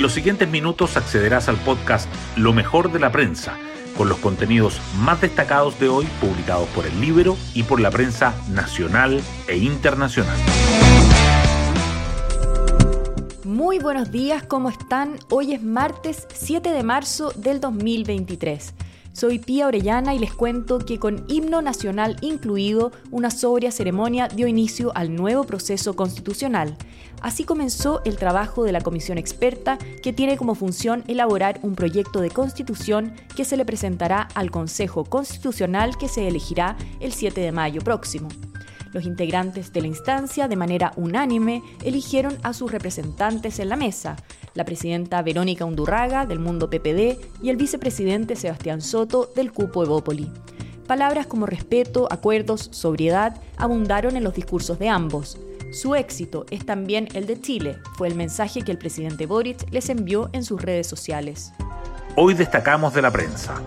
En los siguientes minutos accederás al podcast Lo mejor de la prensa, con los contenidos más destacados de hoy publicados por el libro y por la prensa nacional e internacional. Muy buenos días, ¿cómo están? Hoy es martes 7 de marzo del 2023. Soy Pía Orellana y les cuento que con himno nacional incluido, una sobria ceremonia dio inicio al nuevo proceso constitucional. Así comenzó el trabajo de la comisión experta que tiene como función elaborar un proyecto de constitución que se le presentará al Consejo Constitucional que se elegirá el 7 de mayo próximo. Los integrantes de la instancia, de manera unánime, eligieron a sus representantes en la mesa, la presidenta Verónica Undurraga, del Mundo PPD, y el vicepresidente Sebastián Soto, del Cupo Evópoli. Palabras como respeto, acuerdos, sobriedad abundaron en los discursos de ambos. Su éxito es también el de Chile, fue el mensaje que el presidente Boric les envió en sus redes sociales. Hoy destacamos de la prensa.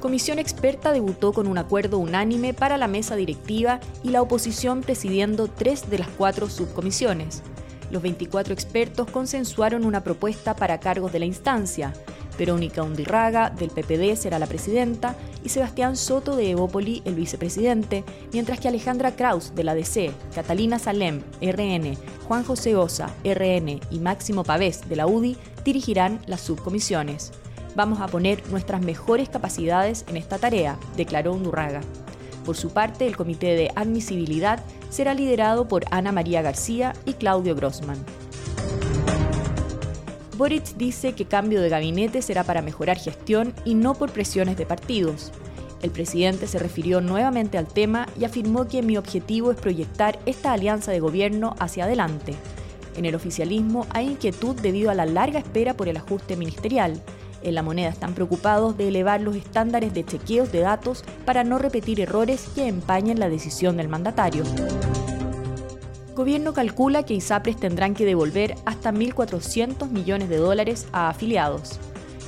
Comisión Experta debutó con un acuerdo unánime para la mesa directiva y la oposición presidiendo tres de las cuatro subcomisiones. Los 24 expertos consensuaron una propuesta para cargos de la instancia. Verónica Undirraga, del PPD, será la presidenta y Sebastián Soto, de Evópoli, el vicepresidente, mientras que Alejandra Kraus, de la DC, Catalina Salem, RN, Juan José Osa, RN y Máximo Pavés, de la UDI, dirigirán las subcomisiones. Vamos a poner nuestras mejores capacidades en esta tarea, declaró Undurraga. Por su parte, el Comité de Admisibilidad será liderado por Ana María García y Claudio Grossman. Boric dice que cambio de gabinete será para mejorar gestión y no por presiones de partidos. El presidente se refirió nuevamente al tema y afirmó que mi objetivo es proyectar esta alianza de gobierno hacia adelante. En el oficialismo hay inquietud debido a la larga espera por el ajuste ministerial, en la moneda están preocupados de elevar los estándares de chequeos de datos para no repetir errores que empañen la decisión del mandatario. Gobierno calcula que ISAPRES tendrán que devolver hasta 1.400 millones de dólares a afiliados.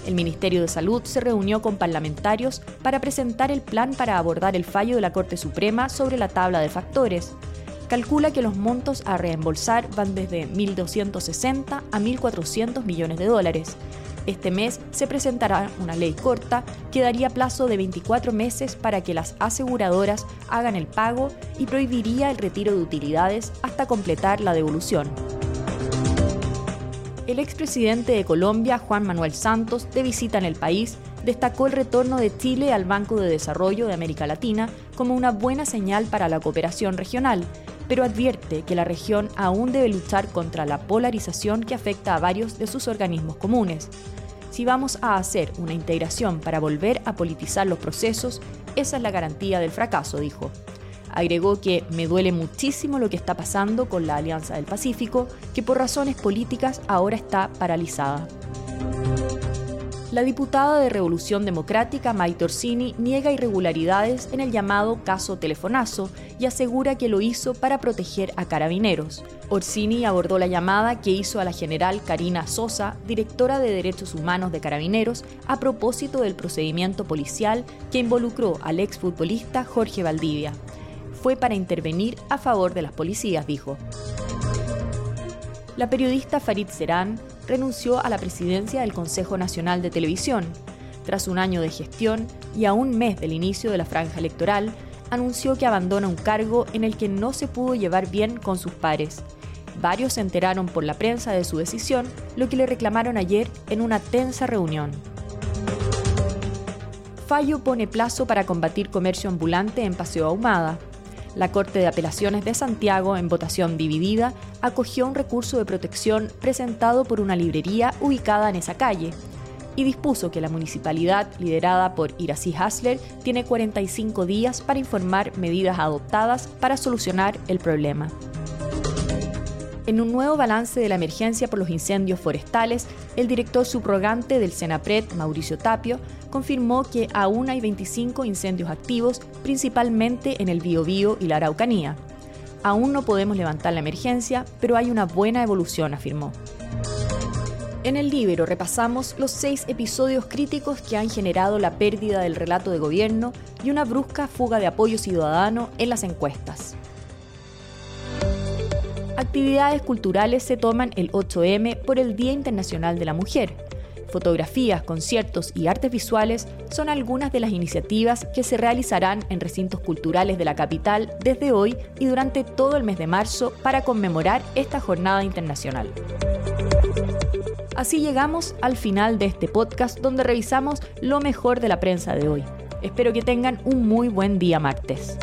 El Ministerio de Salud se reunió con parlamentarios para presentar el plan para abordar el fallo de la Corte Suprema sobre la tabla de factores. Calcula que los montos a reembolsar van desde 1.260 a 1.400 millones de dólares, este mes se presentará una ley corta que daría plazo de 24 meses para que las aseguradoras hagan el pago y prohibiría el retiro de utilidades hasta completar la devolución. El expresidente de Colombia, Juan Manuel Santos, de visita en el país, destacó el retorno de Chile al Banco de Desarrollo de América Latina como una buena señal para la cooperación regional, pero advierte que la región aún debe luchar contra la polarización que afecta a varios de sus organismos comunes. Si vamos a hacer una integración para volver a politizar los procesos, esa es la garantía del fracaso, dijo. Agregó que me duele muchísimo lo que está pasando con la Alianza del Pacífico, que por razones políticas ahora está paralizada. La diputada de Revolución Democrática, Maite Orsini, niega irregularidades en el llamado caso Telefonazo y asegura que lo hizo para proteger a carabineros. Orsini abordó la llamada que hizo a la general Karina Sosa, directora de Derechos Humanos de Carabineros, a propósito del procedimiento policial que involucró al exfutbolista Jorge Valdivia. Fue para intervenir a favor de las policías, dijo. La periodista Farid Serán renunció a la presidencia del Consejo Nacional de Televisión. Tras un año de gestión y a un mes del inicio de la franja electoral, anunció que abandona un cargo en el que no se pudo llevar bien con sus pares. Varios se enteraron por la prensa de su decisión, lo que le reclamaron ayer en una tensa reunión. Fallo pone plazo para combatir comercio ambulante en Paseo Ahumada. La Corte de Apelaciones de Santiago, en votación dividida, acogió un recurso de protección presentado por una librería ubicada en esa calle y dispuso que la municipalidad, liderada por Iracy Hasler, tiene 45 días para informar medidas adoptadas para solucionar el problema. En un nuevo balance de la emergencia por los incendios forestales, el director subrogante del Senapred, Mauricio Tapio, confirmó que aún hay 25 incendios activos, principalmente en el Biobío y la Araucanía. Aún no podemos levantar la emergencia, pero hay una buena evolución, afirmó. En el libro repasamos los seis episodios críticos que han generado la pérdida del relato de gobierno y una brusca fuga de apoyo ciudadano en las encuestas. Actividades culturales se toman el 8M por el Día Internacional de la Mujer. Fotografías, conciertos y artes visuales son algunas de las iniciativas que se realizarán en recintos culturales de la capital desde hoy y durante todo el mes de marzo para conmemorar esta jornada internacional. Así llegamos al final de este podcast donde revisamos lo mejor de la prensa de hoy. Espero que tengan un muy buen día martes.